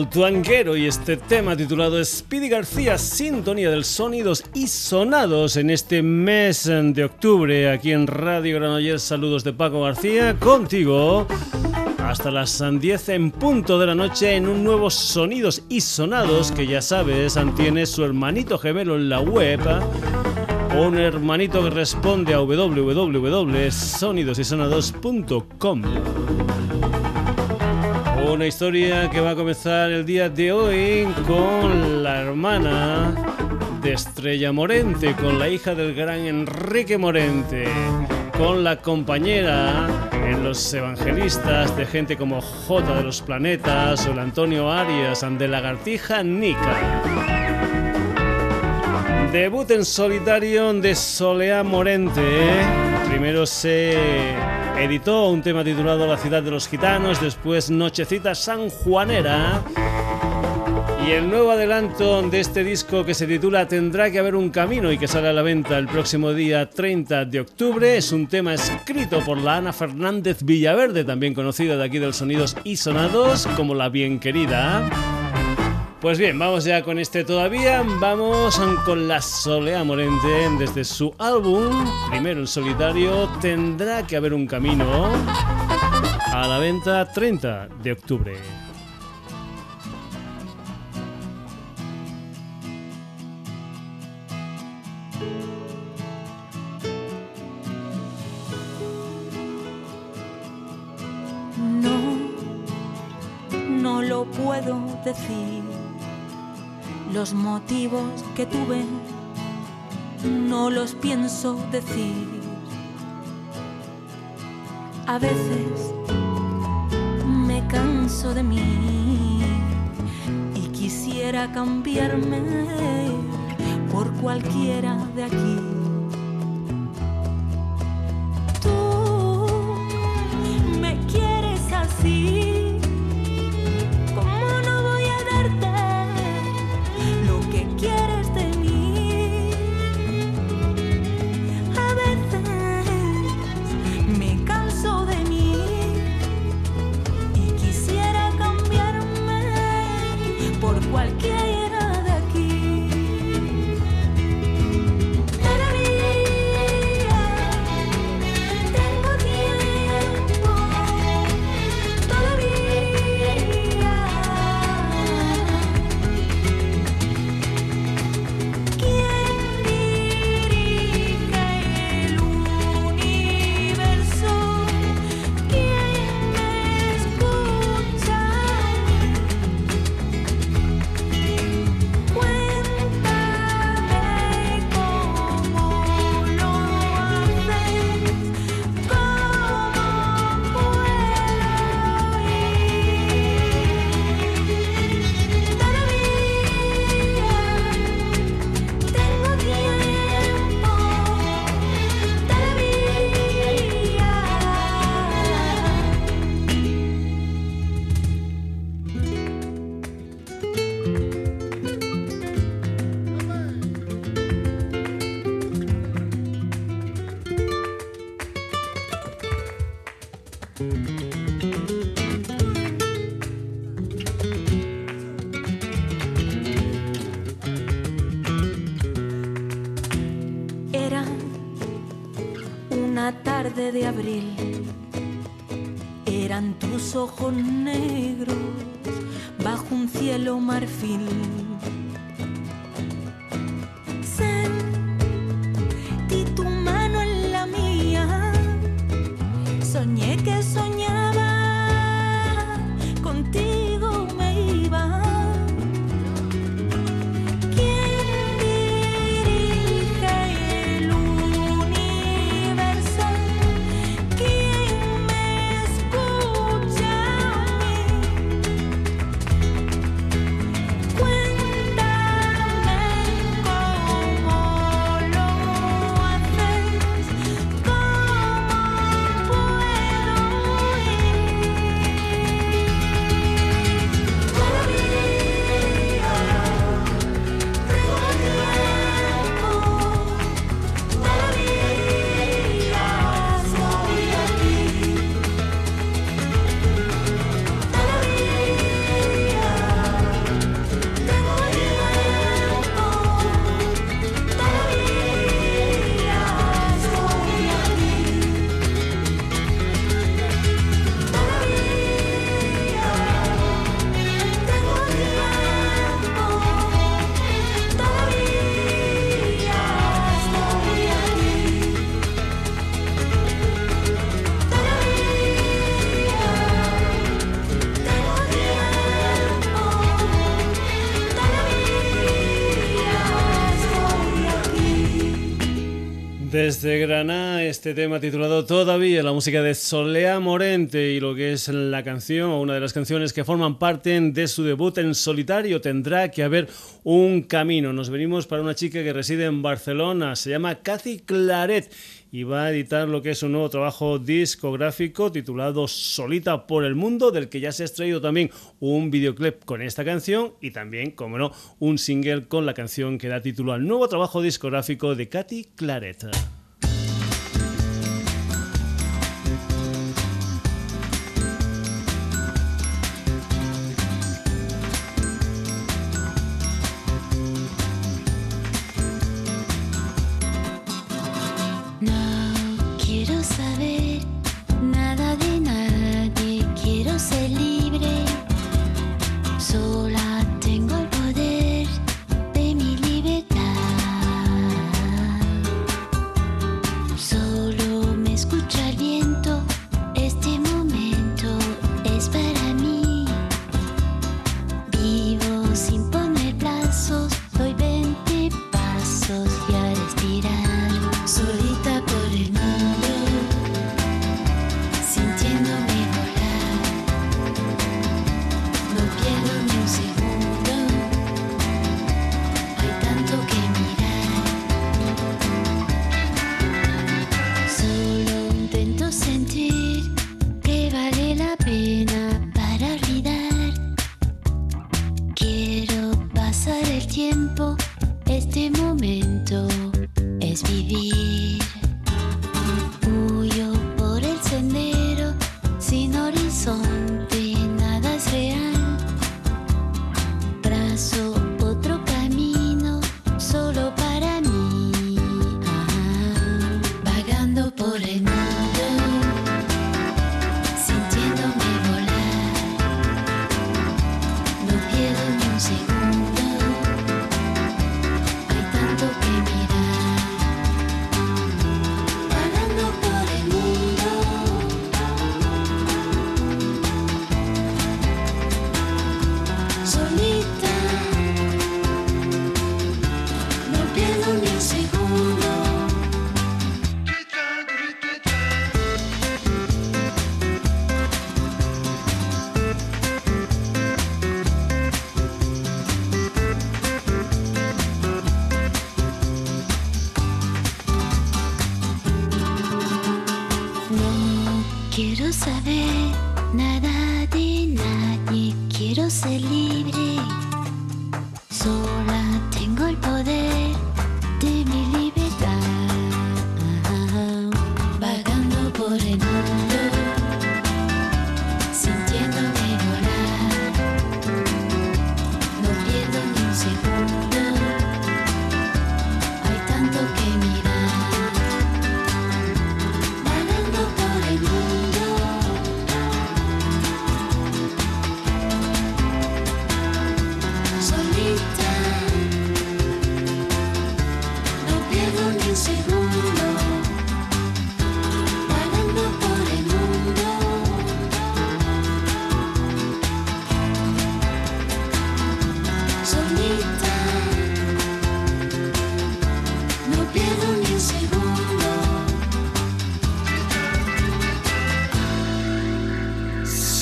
El tuanguero y este tema titulado Speedy García, sintonía del sonidos y sonados en este mes de octubre aquí en Radio Granollers. Saludos de Paco García contigo hasta las 10 en punto de la noche en un nuevo Sonidos y Sonados que ya sabes tiene su hermanito gemelo en la web un hermanito que responde a www.sonidosysonados.com una historia que va a comenzar el día de hoy con la hermana de Estrella Morente, con la hija del gran Enrique Morente, con la compañera en Los Evangelistas de gente como J de los Planetas o el Antonio Arias, de Lagartija Nica. Debut en solitario de Solea Morente. Primero se editó un tema titulado La ciudad de los gitanos, después Nochecita sanjuanera. Y el nuevo adelanto de este disco que se titula Tendrá que haber un camino y que sale a la venta el próximo día 30 de octubre es un tema escrito por la Ana Fernández Villaverde, también conocida de aquí del Sonidos y Sonados como La Bien Querida. Pues bien, vamos ya con este todavía. Vamos con la Solea Morente desde su álbum, primero en solitario, tendrá que haber un camino a la venta 30 de octubre. No, no lo puedo decir los motivos que tuve no los pienso decir. A veces me canso de mí y quisiera cambiarme por cualquiera de aquí. De abril eran tus ojos negros bajo un cielo marfil. Desde Granada, este tema titulado Todavía, la música de Solea Morente y lo que es la canción o una de las canciones que forman parte de su debut en solitario, tendrá que haber un camino. Nos venimos para una chica que reside en Barcelona, se llama Cathy Claret y va a editar lo que es un nuevo trabajo discográfico titulado Solita por el Mundo, del que ya se ha extraído también un videoclip con esta canción y también, como no, un single con la canción que da título al nuevo trabajo discográfico de Katy Claret.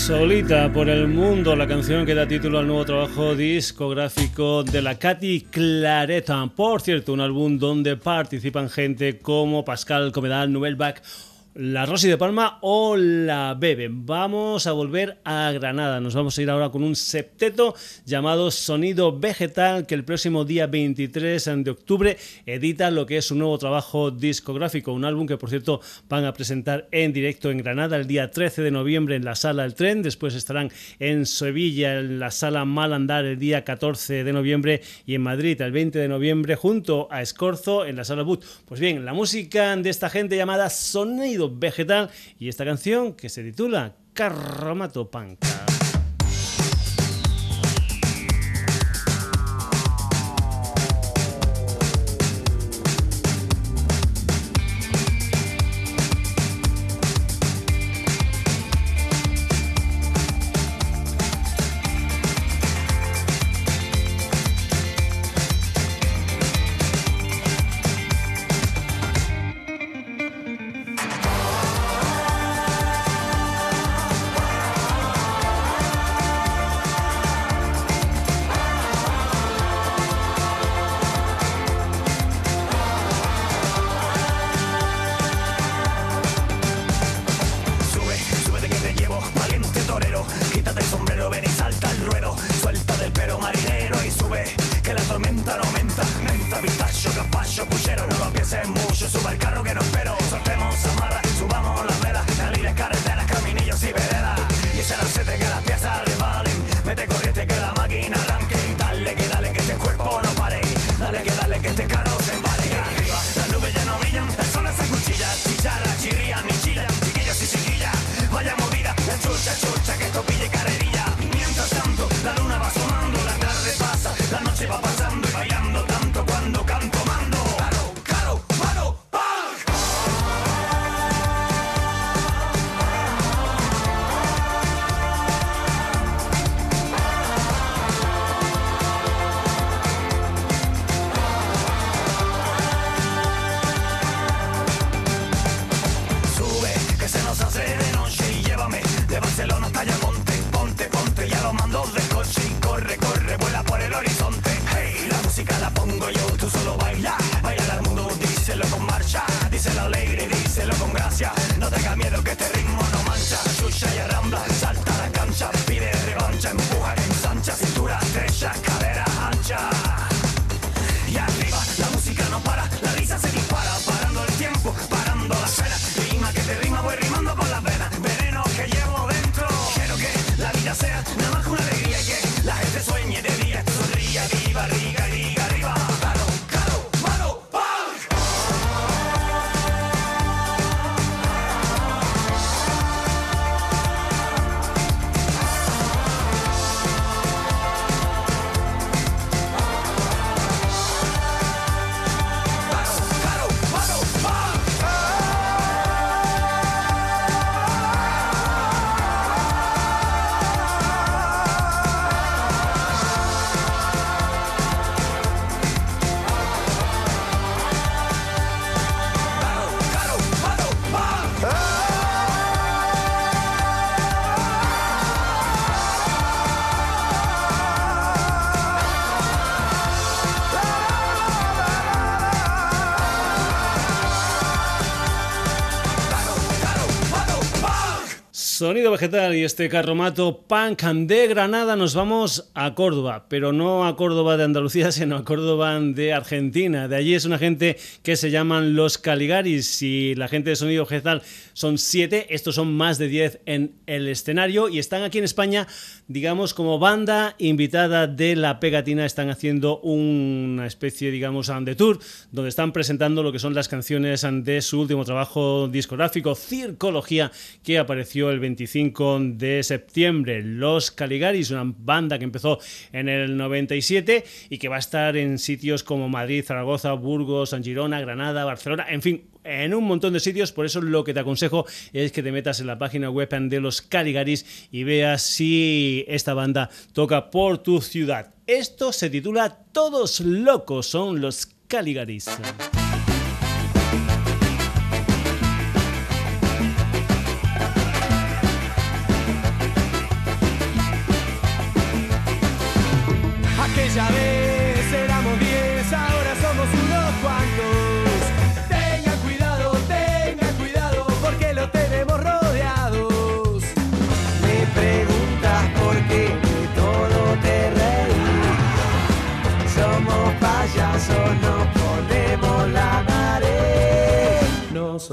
Solita por el mundo, la canción que da título al nuevo trabajo discográfico de la Katy Clareta. Por cierto, un álbum donde participan gente como Pascal Comedal, Noel Bach la Rosy de Palma o la Bebe. Vamos a volver a Granada. Nos vamos a ir ahora con un septeto llamado Sonido Vegetal que el próximo día 23 de octubre edita lo que es un nuevo trabajo discográfico, un álbum que por cierto van a presentar en directo en Granada el día 13 de noviembre en la Sala El Tren, después estarán en Sevilla en la Sala Malandar el día 14 de noviembre y en Madrid el 20 de noviembre junto a Escorzo en la Sala Boot. Pues bien, la música de esta gente llamada Sonido vegetal y esta canción que se titula Carromato Panca. que te conocen Sonido vegetal y este carromato punk de Granada nos vamos a Córdoba, pero no a Córdoba de Andalucía, sino a Córdoba de Argentina. De allí es una gente que se llaman los Caligaris y la gente de Sonido vegetal son siete, estos son más de diez en el escenario y están aquí en España, digamos, como banda invitada de la pegatina, están haciendo una especie, digamos, de tour, donde están presentando lo que son las canciones de su último trabajo discográfico, Circología, que apareció el 25 de septiembre. Los Caligaris, una banda que empezó en el 97 y que va a estar en sitios como Madrid, Zaragoza, Burgos, San Girona, Granada, Barcelona, en fin, en un montón de sitios. Por eso lo que te aconsejo es que te metas en la página web de los Caligaris y veas si esta banda toca por tu ciudad. Esto se titula Todos locos son los Caligaris.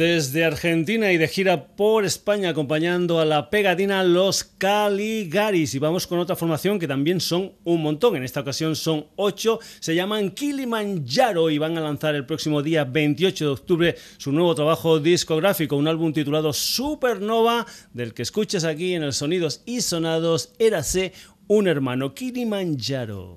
Desde Argentina y de gira por España acompañando a la pegatina Los Caligaris. Y vamos con otra formación que también son un montón. En esta ocasión son ocho. Se llaman Kilimanjaro y van a lanzar el próximo día 28 de octubre su nuevo trabajo discográfico, un álbum titulado Supernova, del que escuchas aquí en el Sonidos y Sonados. Érase un hermano Kilimanjaro.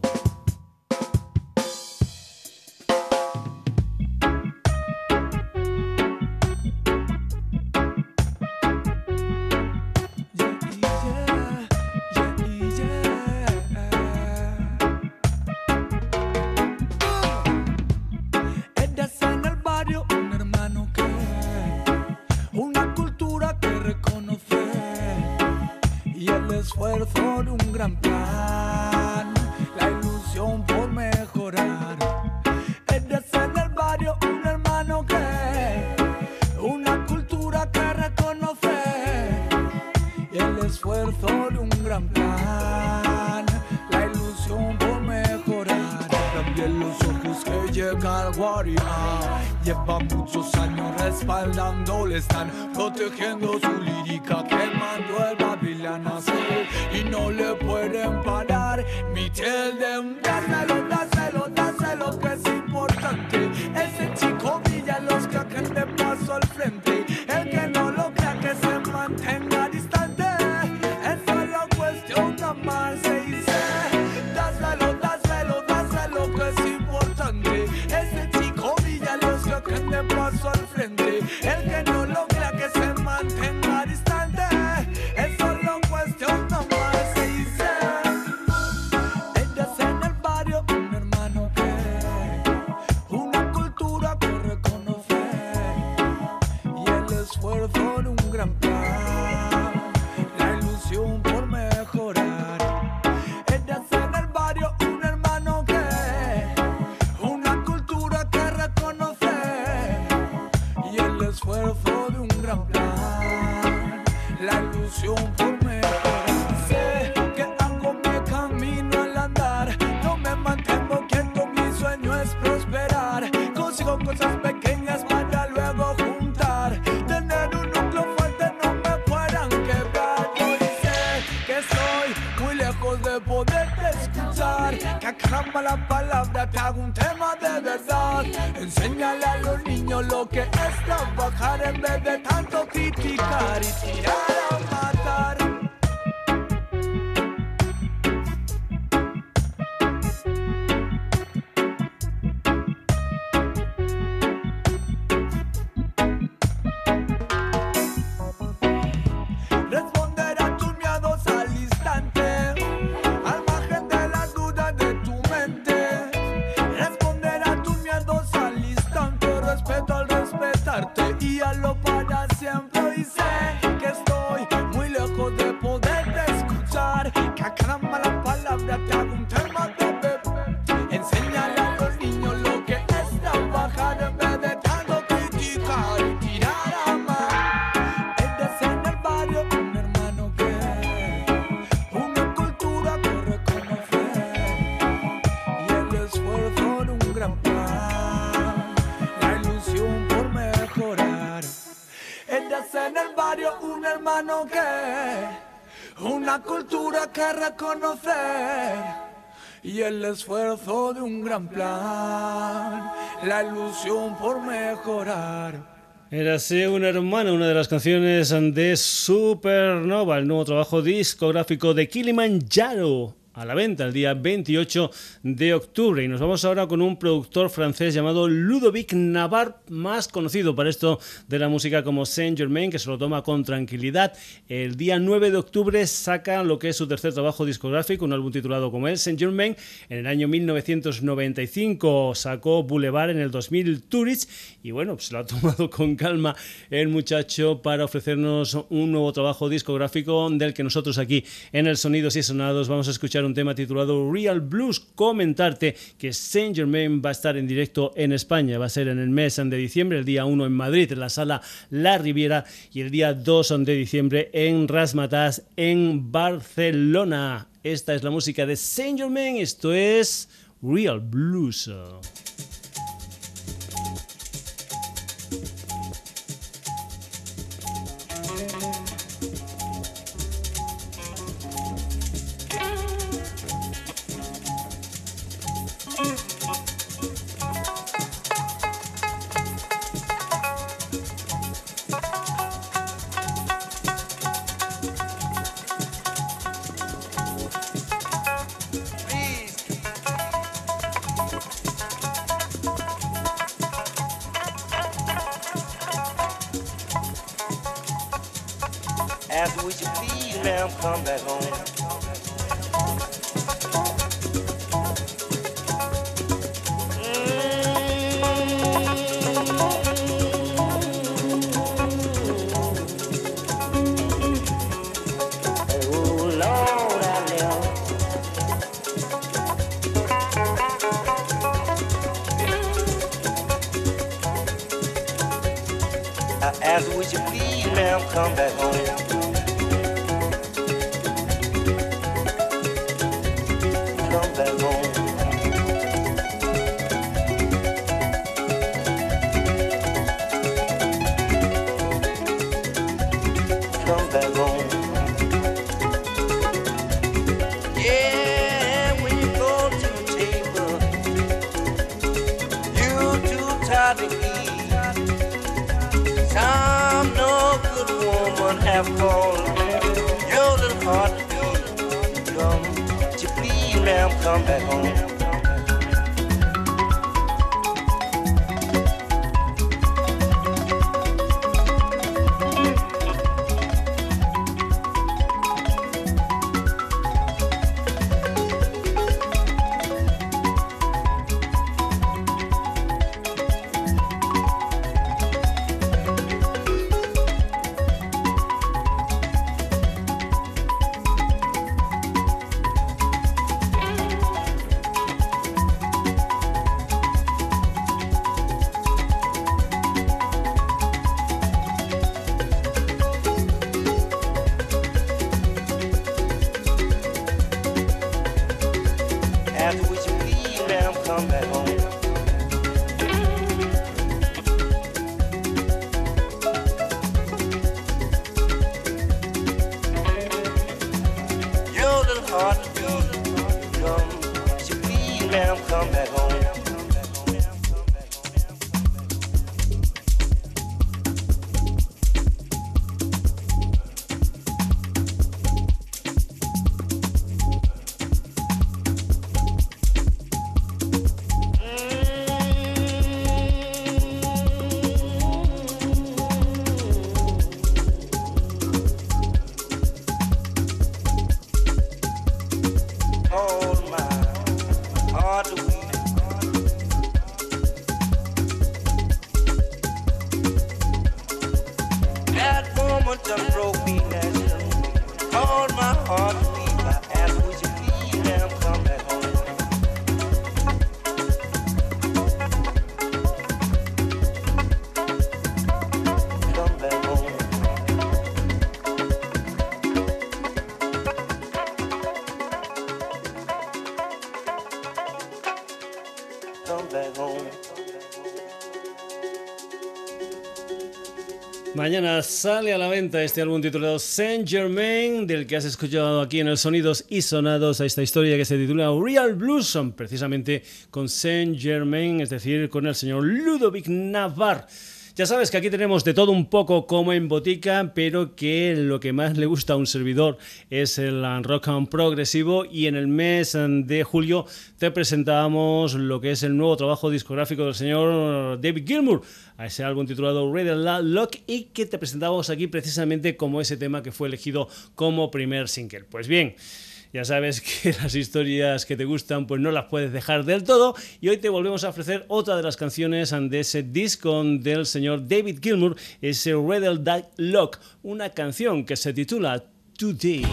Que caramba la palabra te hago un tema de verdad. Enséñale a los niños lo que es trabajar en vez de tanto criticar y tirar a que reconocer. Y el esfuerzo de un gran plan, la ilusión por mejorar. Érase un hermano, una de las canciones de Supernova, el nuevo trabajo discográfico de Kilimanjaro. A la venta el día 28 de octubre. Y nos vamos ahora con un productor francés llamado Ludovic Navarre, más conocido para esto de la música como Saint Germain, que se lo toma con tranquilidad. El día 9 de octubre saca lo que es su tercer trabajo discográfico, un álbum titulado como Saint Germain. En el año 1995 sacó Boulevard en el 2000 Tourist. Y bueno, se lo ha tomado con calma el muchacho para ofrecernos un nuevo trabajo discográfico del que nosotros aquí en el Sonidos y Sonados vamos a escuchar un tema titulado Real Blues. Comentarte que Saint Germain va a estar en directo en España, va a ser en el mes de diciembre, el día 1 en Madrid, en la sala La Riviera, y el día 2 de diciembre en Rasmatas, en Barcelona. Esta es la música de Saint Germain, esto es Real Blues. Sale a la venta este álbum titulado Saint Germain, del que has escuchado aquí en el Sonidos y Sonados a esta historia que se titula Real Blues, precisamente con Saint Germain, es decir, con el señor Ludovic Navarre. Ya sabes que aquí tenemos de todo un poco como en botica, pero que lo que más le gusta a un servidor es el rock and progresivo y en el mes de julio te presentábamos lo que es el nuevo trabajo discográfico del señor David Gilmour, a ese álbum titulado Red Lock y que te presentábamos aquí precisamente como ese tema que fue elegido como primer single. Pues bien, ya sabes que las historias que te gustan pues no las puedes dejar del todo y hoy te volvemos a ofrecer otra de las canciones de ese disco del señor David Gilmour, ese Riddle That Lock, una canción que se titula Today.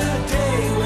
today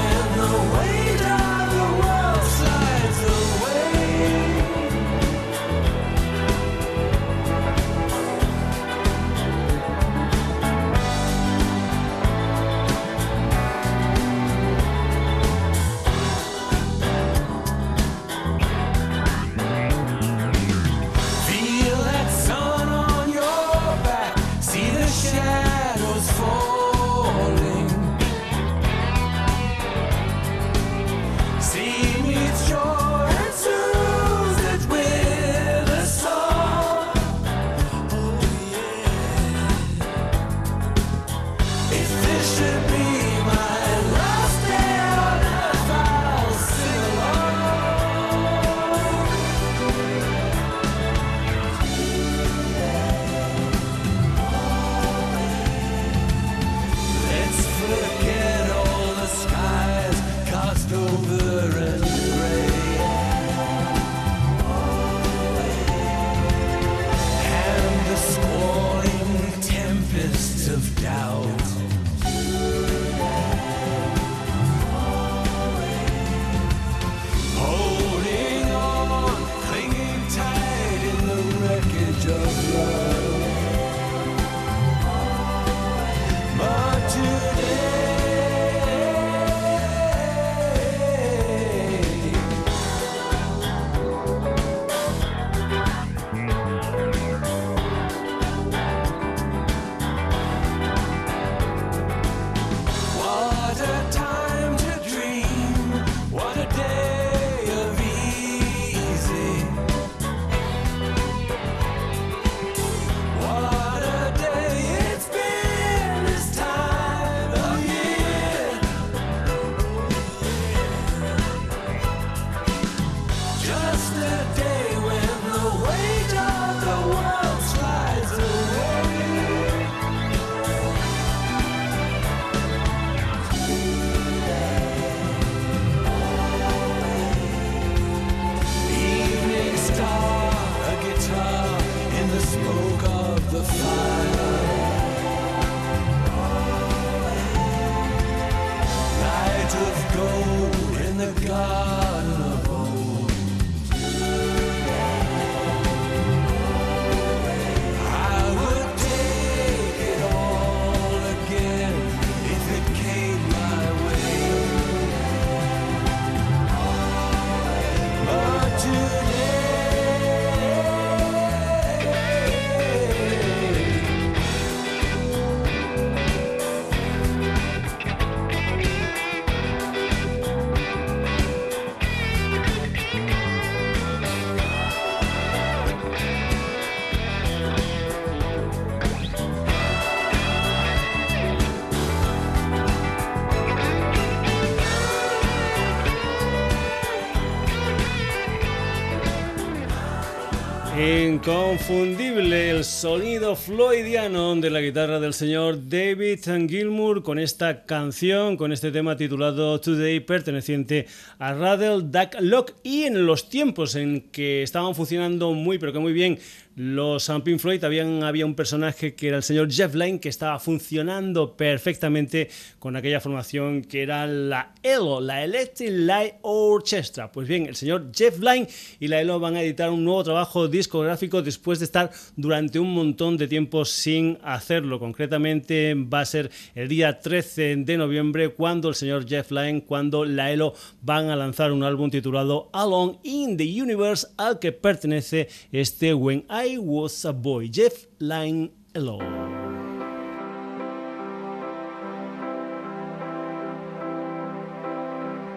Inconfundible el sonido floydiano de la guitarra del señor David Gilmour con esta canción, con este tema titulado Today, perteneciente a Radle Duck Lock. Y en los tiempos en que estaban funcionando muy, pero que muy bien los Pink Floyd habían, había un personaje que era el señor Jeff Lynne que estaba funcionando perfectamente con aquella formación que era la ELO, la Electric Light Orchestra. Pues bien, el señor Jeff Lynne y la ELO van a editar un nuevo trabajo discográfico después de estar durante un montón de tiempo sin hacerlo. Concretamente va a ser el día 13 de noviembre cuando el señor Jeff Lynne, cuando la ELO van a lanzar un álbum titulado Alone in the Universe al que pertenece este When I Was a Boy, Jeff Lynne Alone.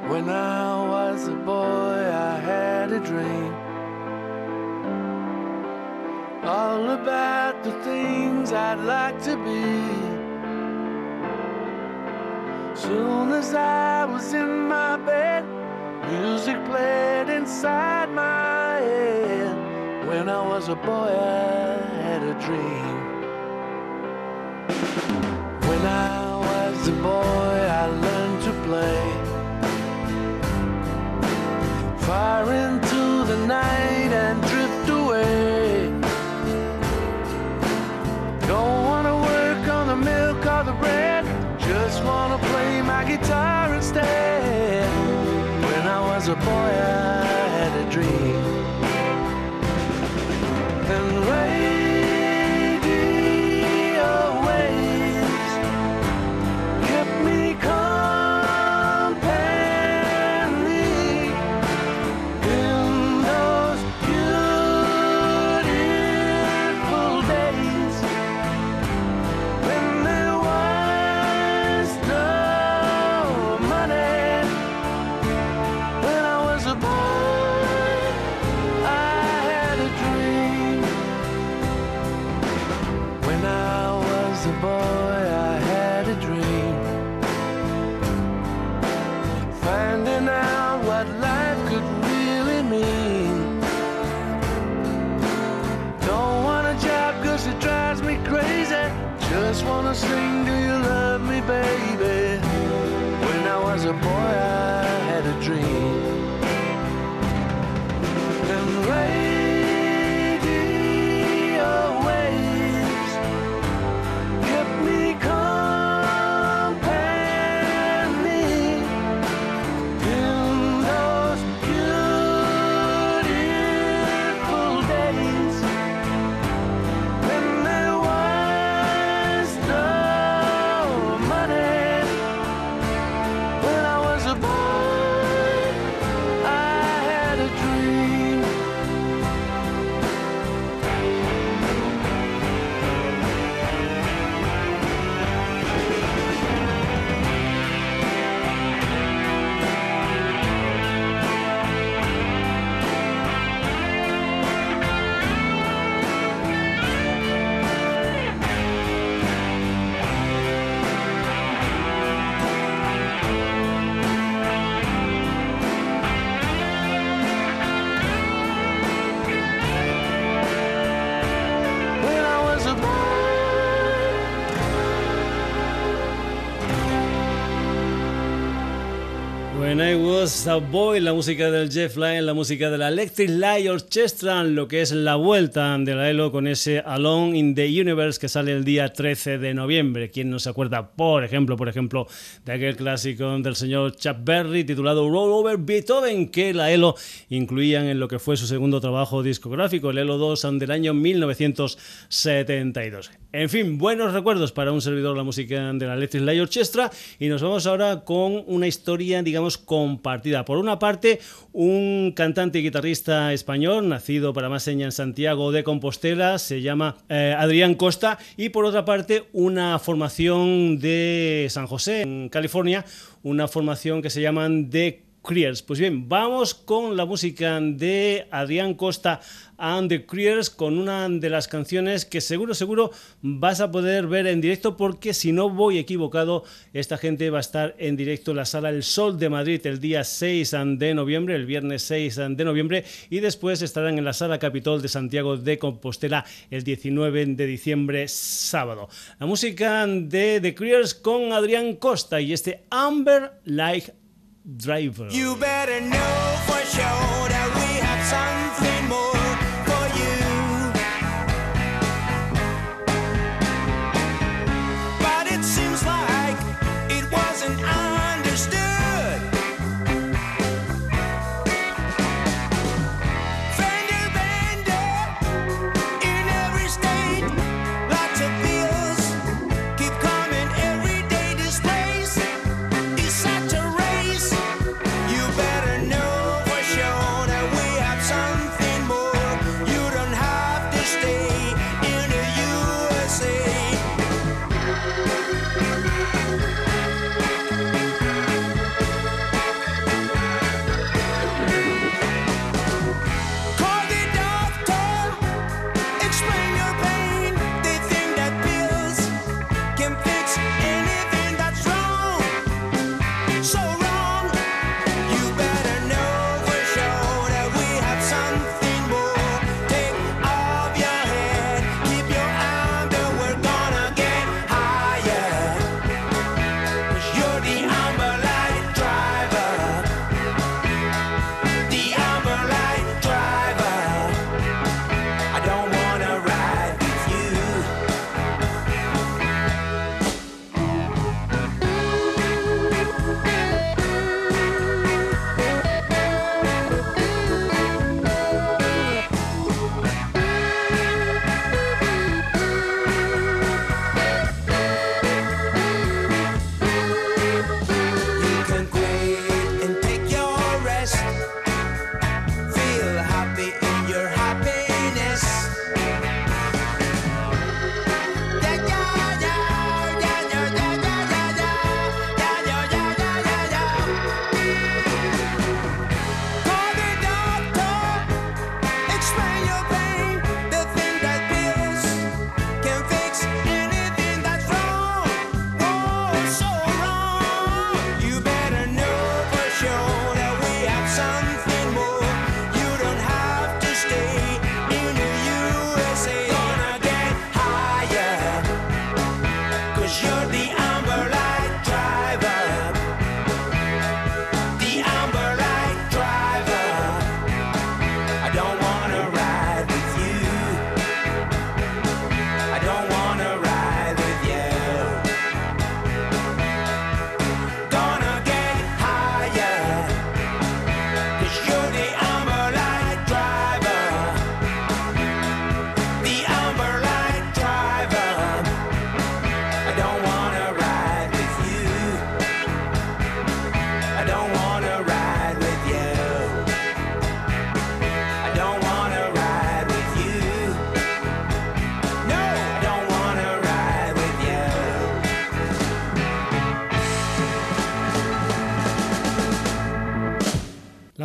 When I was a boy, I had a dream. All about the things I'd like to be. Soon as I was in my bed, music played inside my head. When I was a boy, I had a dream. When I was a boy, I learned to play. honest do you love me, baby? Boy, la música del Jeff Lynne, la música de la Electric Light Orchestra, lo que es la vuelta de la ELO con ese Alone in the Universe que sale el día 13 de noviembre. ¿Quién no se acuerda, por ejemplo, por ejemplo, de aquel clásico del señor Chuck Berry titulado Roll Over Beethoven que la ELO incluían en lo que fue su segundo trabajo discográfico, el ELO 2 del año 1972. En fin, buenos recuerdos para un servidor la música de la Electric Light Orchestra y nos vamos ahora con una historia, digamos, compartida. Por una parte, un cantante y guitarrista español, nacido para más señas en Santiago de Compostela, se llama eh, Adrián Costa, y por otra parte, una formación de San José, en California, una formación que se llaman The Criers. Pues bien, vamos con la música de Adrián Costa and the Criers con una de las canciones que seguro, seguro vas a poder ver en directo porque si no voy equivocado, esta gente va a estar en directo en la sala El Sol de Madrid el día 6 de noviembre, el viernes 6 de noviembre y después estarán en la sala Capitol de Santiago de Compostela el 19 de diciembre, sábado. La música de The Criers con Adrián Costa y este Amber Like Driver. You better know for sure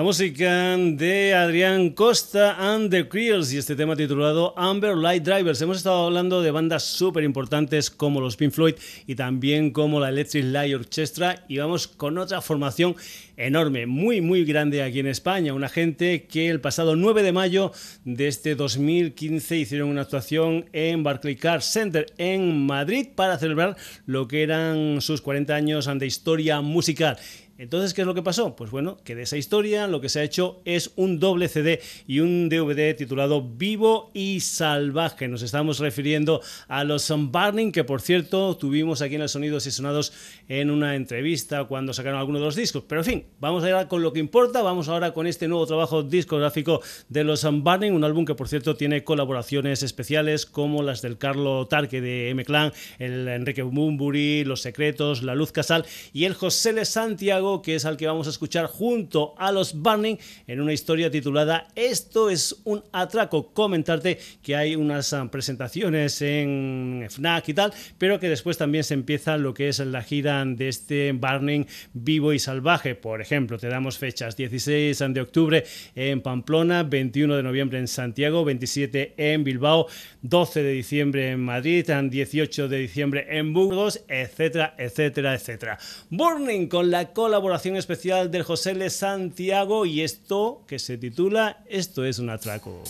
Música de Adrián Costa and the Creels y este tema titulado Amber Light Drivers. Hemos estado hablando de bandas súper importantes como los Pink Floyd y también como la Electric Light Orchestra y vamos con otra formación enorme, muy muy grande aquí en España. Una gente que el pasado 9 de mayo de este 2015 hicieron una actuación en Barclaycard Center en Madrid para celebrar lo que eran sus 40 años de historia musical. Entonces, ¿qué es lo que pasó? Pues bueno, que de esa historia lo que se ha hecho es un doble CD y un DVD titulado Vivo y Salvaje. Nos estamos refiriendo a los Burning, que por cierto tuvimos aquí en el Sonidos y Sonados en una entrevista cuando sacaron algunos de los discos. Pero en fin, vamos a ir con lo que importa. Vamos ahora con este nuevo trabajo discográfico de los Burning, un álbum que por cierto tiene colaboraciones especiales como las del Carlo Tarque de M-Clan, el Enrique Bumburi, Los Secretos, La Luz Casal y el José Le Santiago que es al que vamos a escuchar junto a los Burning en una historia titulada Esto es un atraco. Comentarte que hay unas ah, presentaciones en FNAC y tal, pero que después también se empieza lo que es la gira de este Burning vivo y salvaje. Por ejemplo, te damos fechas 16 de octubre en Pamplona, 21 de noviembre en Santiago, 27 en Bilbao, 12 de diciembre en Madrid, 18 de diciembre en Burgos, etcétera, etcétera, etcétera. Burning con la cola colaboración especial del José Le Santiago y esto que se titula Esto es un atraco.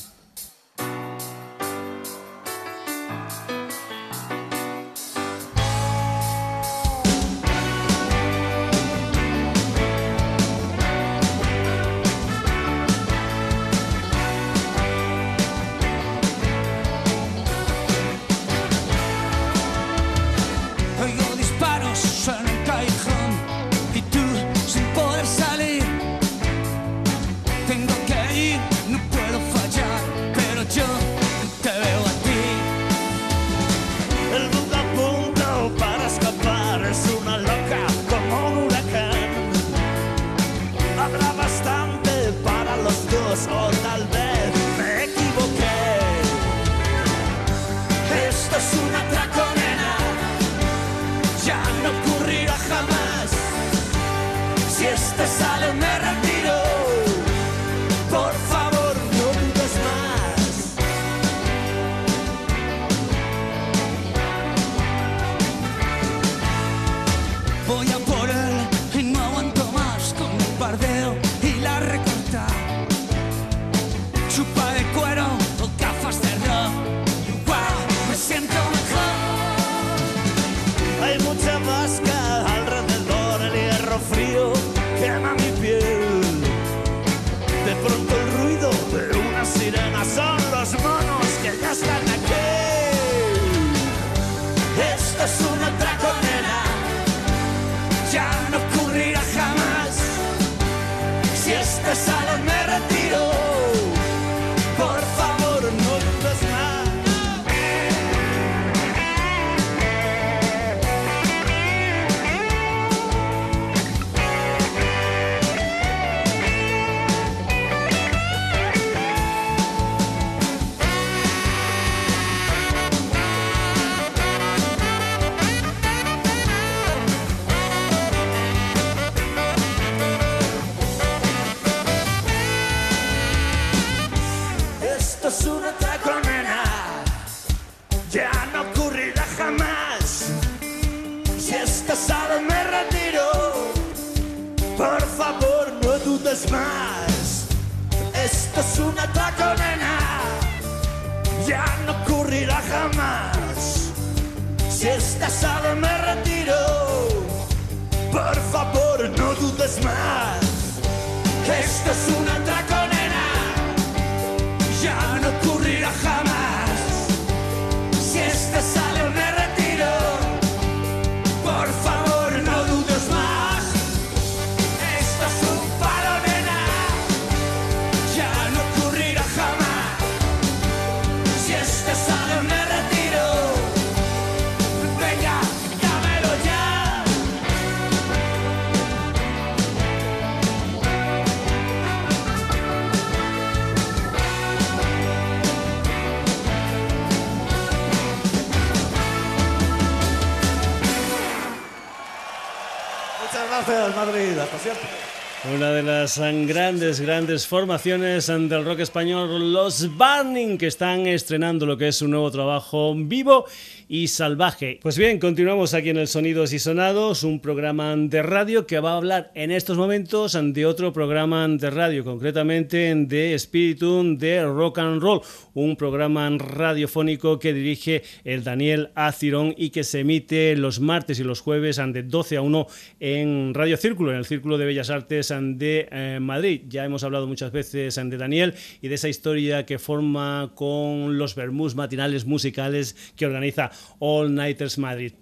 Las grandes, grandes formaciones del rock español, los Burning, que están estrenando lo que es un nuevo trabajo vivo y salvaje. Pues bien, continuamos aquí en el Sonidos y Sonados, un programa de radio que va a hablar en estos momentos de otro programa de radio, concretamente de Espíritu de Rock and Roll, un programa radiofónico que dirige el Daniel Acirón y que se emite los martes y los jueves de 12 a 1 en Radio Círculo, en el Círculo de Bellas Artes de eh, Madrid. Ya hemos hablado muchas veces de Daniel y de esa historia que forma con los Bermús matinales musicales que organiza all-nighters Madrid.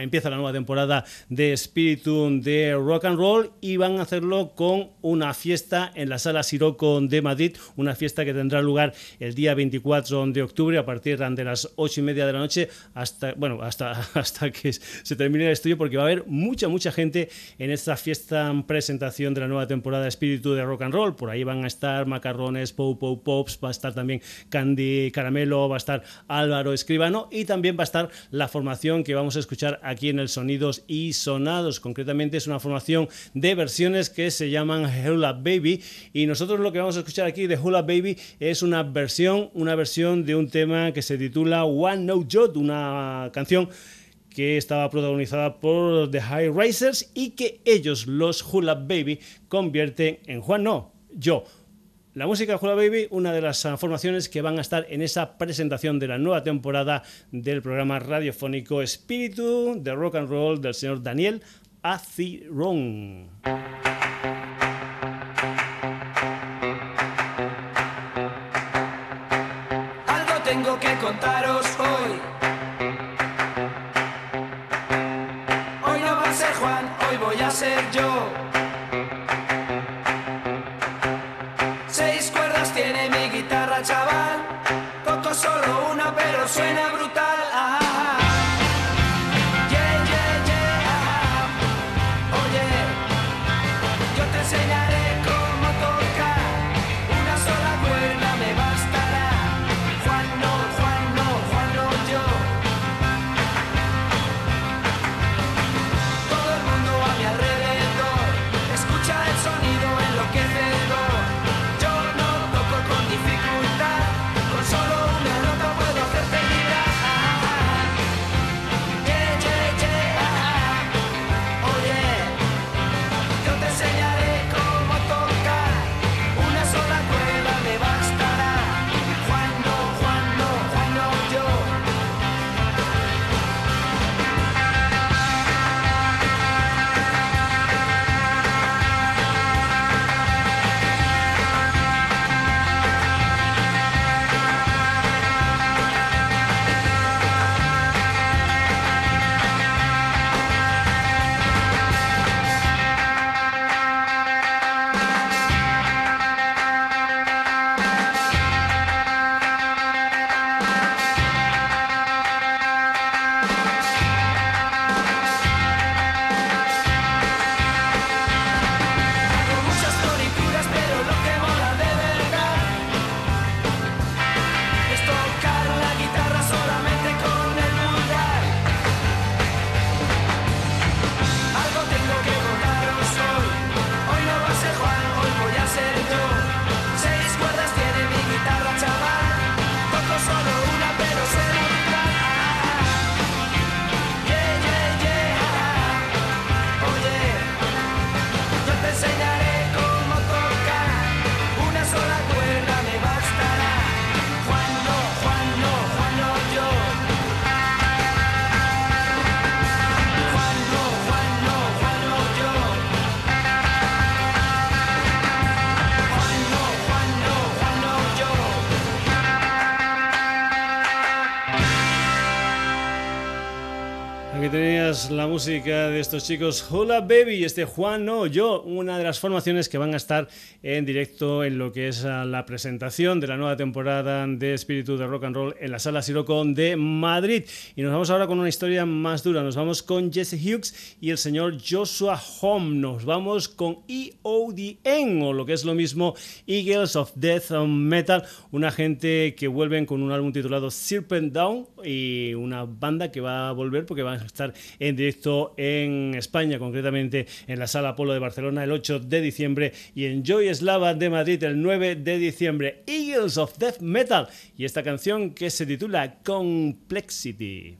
Empieza la nueva temporada de Espíritu de Rock and Roll y van a hacerlo con una fiesta en la Sala Siroco de Madrid, una fiesta que tendrá lugar el día 24 de octubre a partir de las 8 y media de la noche hasta, bueno, hasta, hasta que se termine el estudio porque va a haber mucha, mucha gente en esta fiesta presentación de la nueva temporada de Espíritu de Rock and Roll. Por ahí van a estar macarrones, Pop Pop Pops, va a estar también Candy Caramelo, va a estar Álvaro Escribano y también va a estar la formación que vamos a escuchar aquí en el Sonidos y Sonados. Concretamente es una formación de versiones que se llaman Hula Baby y nosotros lo que vamos a escuchar aquí de Hula Baby es una versión, una versión de un tema que se titula One No Jot, una canción que estaba protagonizada por The High Racers y que ellos, los Hula Baby, convierten en Juan No, yo. La música de Baby, una de las formaciones que van a estar en esa presentación de la nueva temporada del programa radiofónico Espíritu de Rock and Roll del señor Daniel Aciron. Algo tengo que contaros hoy. Hoy no va a ser Juan, hoy voy a ser yo. Suena la música de estos chicos Hula Baby este Juan No Yo, una de las formaciones que van a estar en directo en lo que es ah, la presentación de la nueva temporada de Espíritu de Rock and Roll en la Sala Sirocon de Madrid. Y nos vamos ahora con una historia más dura. Nos vamos con Jesse Hughes y el señor Joshua Home. Nos vamos con EODN o lo que es lo mismo Eagles of Death Metal, una gente que vuelven con un álbum titulado Serpent Down y una banda que va a volver porque va a estar en directo en España, concretamente en la Sala Polo de Barcelona el 8 de diciembre y en Joy Slava de Madrid el 9 de diciembre. Eagles of Death Metal y esta canción que se titula Complexity.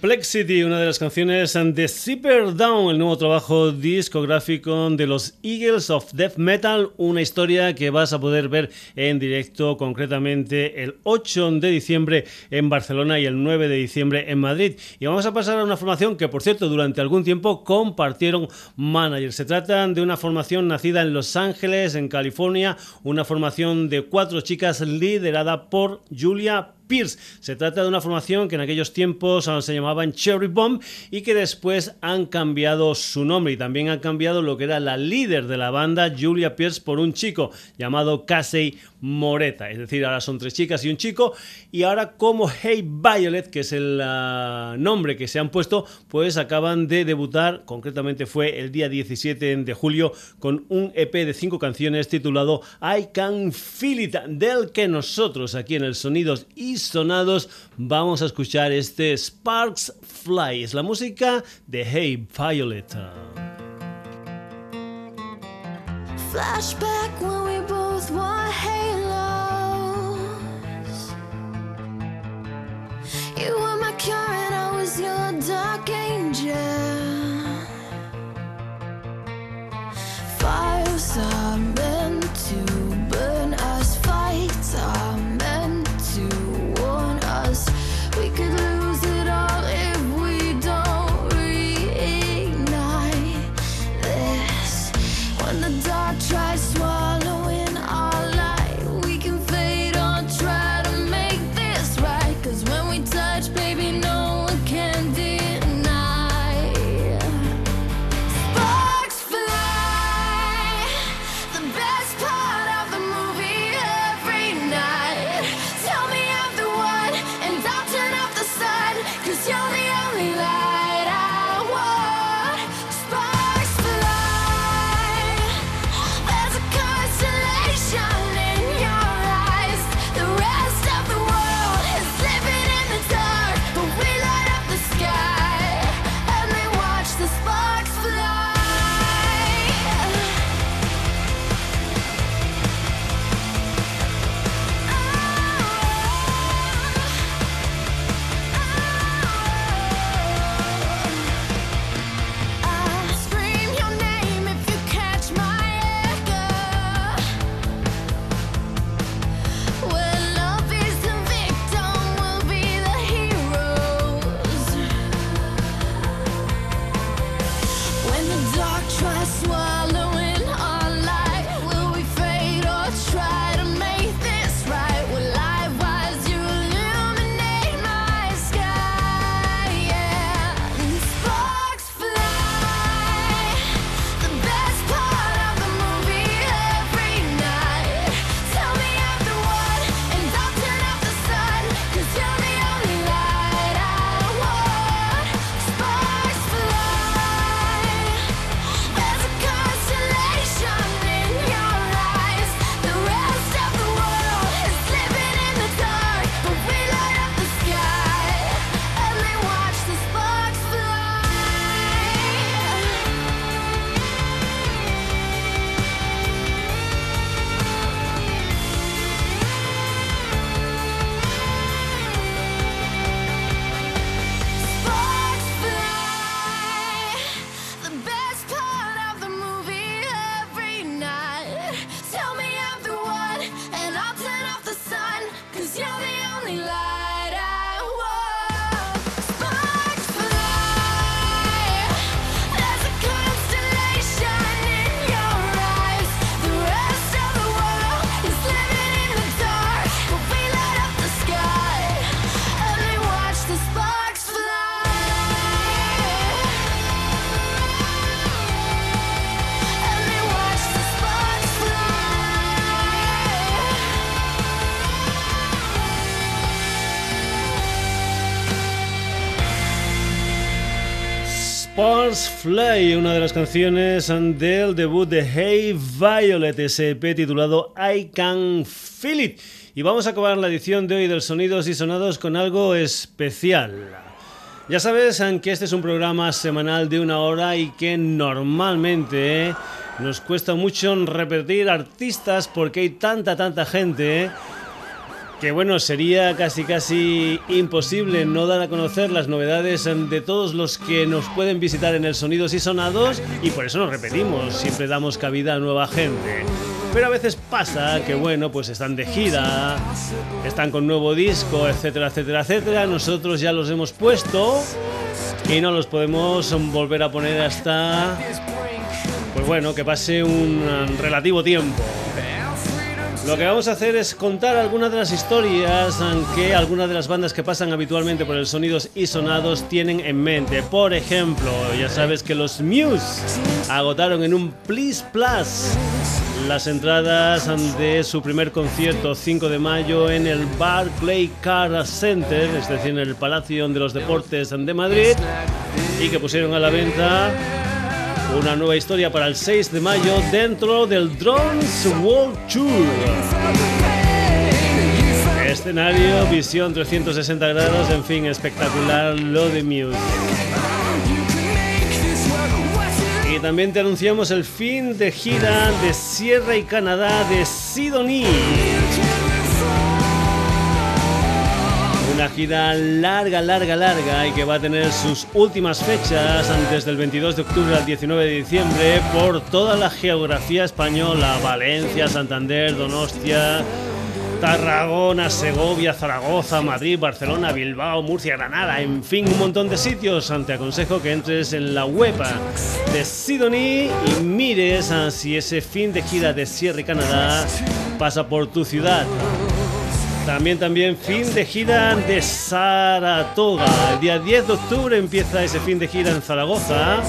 Complexity, una de las canciones de Zipper Down, el nuevo trabajo discográfico de los Eagles of Death Metal, una historia que vas a poder ver en directo concretamente el 8 de diciembre en Barcelona y el 9 de diciembre en Madrid. Y vamos a pasar a una formación que, por cierto, durante algún tiempo compartieron managers. Se trata de una formación nacida en Los Ángeles, en California, una formación de cuatro chicas liderada por Julia Pierce. Se trata de una formación que en aquellos tiempos ah, se llamaban Cherry Bomb y que después han cambiado su nombre y también han cambiado lo que era la líder de la banda, Julia Pierce, por un chico llamado Casey Moreta. Es decir, ahora son tres chicas y un chico. Y ahora como Hey Violet, que es el ah, nombre que se han puesto, pues acaban de debutar, concretamente fue el día 17 de julio, con un EP de cinco canciones titulado I Can Feel It, del que nosotros aquí en el Sonidos Sonados vamos a escuchar este Sparks Fly. Es la música de Hey Violet. Flashback when we both were halos. You were my cure and I was your dark angel. Fires Sparks Fly, una de las canciones del debut de Hey Violet, ese EP titulado I Can Feel It. Y vamos a acabar la edición de hoy del Sonidos y Sonados con algo especial. Ya sabes que este es un programa semanal de una hora y que normalmente nos cuesta mucho repetir artistas porque hay tanta, tanta gente que bueno, sería casi casi imposible no dar a conocer las novedades de todos los que nos pueden visitar en el Sonidos y Sonados y por eso nos repetimos, siempre damos cabida a nueva gente. Pero a veces pasa que bueno, pues están de gira, están con nuevo disco, etcétera, etcétera, etcétera. Nosotros ya los hemos puesto y no los podemos volver a poner hasta pues bueno, que pase un relativo tiempo. Lo que vamos a hacer es contar algunas de las historias que algunas de las bandas que pasan habitualmente por el Sonidos y Sonados tienen en mente. Por ejemplo, ya sabes que los Muse agotaron en un Please Plus las entradas de su primer concierto 5 de mayo en el Barclay Car Center, es decir, en el Palacio de los Deportes de Madrid, y que pusieron a la venta una nueva historia para el 6 de mayo dentro del Drones World Tour. Escenario, visión 360 grados, en fin, espectacular lo de Muse. Y también te anunciamos el fin de gira de Sierra y Canadá de Sidonie. Una gira larga, larga, larga y que va a tener sus últimas fechas antes del 22 de octubre al 19 de diciembre por toda la geografía española, Valencia, Santander, Donostia, Tarragona, Segovia, Zaragoza, Madrid, Barcelona, Bilbao, Murcia, Granada, en fin, un montón de sitios. Te aconsejo que entres en la web de Sidonie y mires si ese fin de gira de Sierra y Canadá pasa por tu ciudad. También, también fin de gira de Saratoga. El día 10 de octubre empieza ese fin de gira en Zaragoza.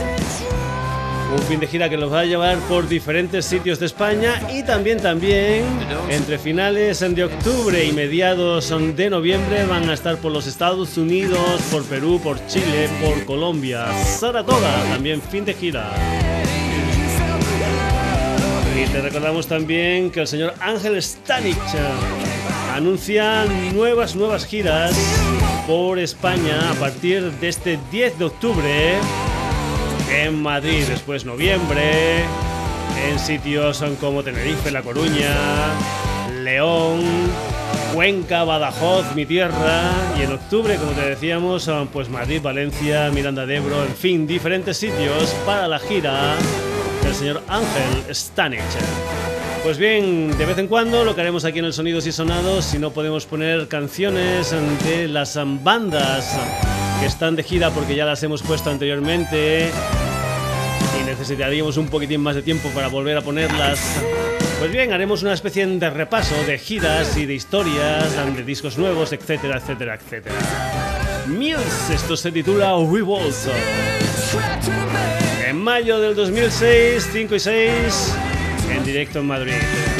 Un fin de gira que los va a llevar por diferentes sitios de España y también, también, entre finales de octubre y mediados de noviembre van a estar por los Estados Unidos, por Perú, por Chile, por Colombia. Saratoga, también fin de gira. Y te recordamos también que el señor Ángel Stanich anuncia nuevas, nuevas giras por España a partir de este 10 de octubre en Madrid, después noviembre, en sitios como Tenerife, La Coruña, León, Cuenca, Badajoz, mi tierra, y en octubre, como te decíamos, pues Madrid, Valencia, Miranda de Ebro, en fin, diferentes sitios para la gira del señor Ángel Stanich. Pues bien, de vez en cuando lo que haremos aquí en el Sonidos y Sonados, si no podemos poner canciones de las bandas que están de gira porque ya las hemos puesto anteriormente y necesitaríamos un poquitín más de tiempo para volver a ponerlas. Pues bien, haremos una especie de repaso de giras y de historias, de discos nuevos, etcétera, etcétera, etcétera. Muse, esto se titula Revolt. En mayo del 2006, 5 y 6 en directo en Madrid.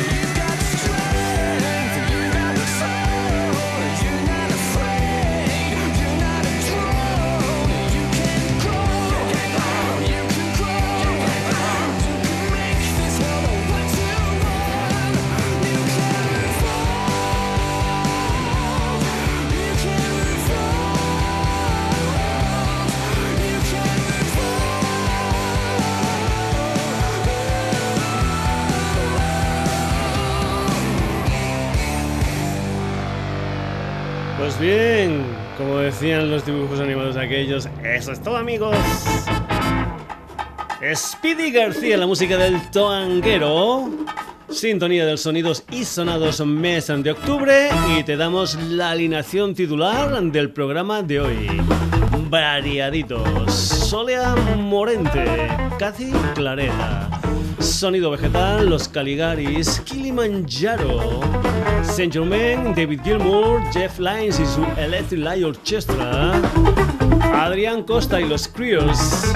Los dibujos animados aquellos, eso es todo amigos. Speedy García, la música del toanguero. Sintonía de los sonidos y sonados mes de octubre y te damos la alineación titular del programa de hoy. Variaditos. Solea Morente, Cathy Clareta. Sonido Vegetal, Los Caligaris, Kilimanjaro, Saint Germain, David Gilmour, Jeff Lines y su Electric Light Orchestra, Adrián Costa y los Creoles,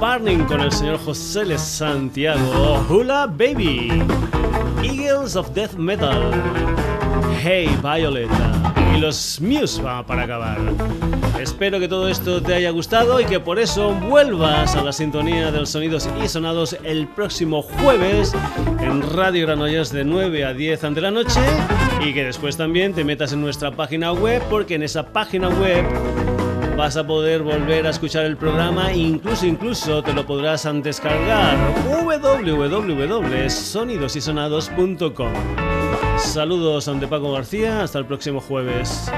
Burning con el señor José Les Santiago, Hula Baby, Eagles of Death Metal, Hey Violeta. Y los Muse para acabar. Espero que todo esto te haya gustado y que por eso vuelvas a la sintonía de los sonidos y sonados el próximo jueves en Radio Granollers de 9 a 10 ante la noche y que después también te metas en nuestra página web porque en esa página web vas a poder volver a escuchar el programa incluso incluso te lo podrás descargar www.sonidosysonados.com Saludos ante Paco García, hasta el próximo jueves.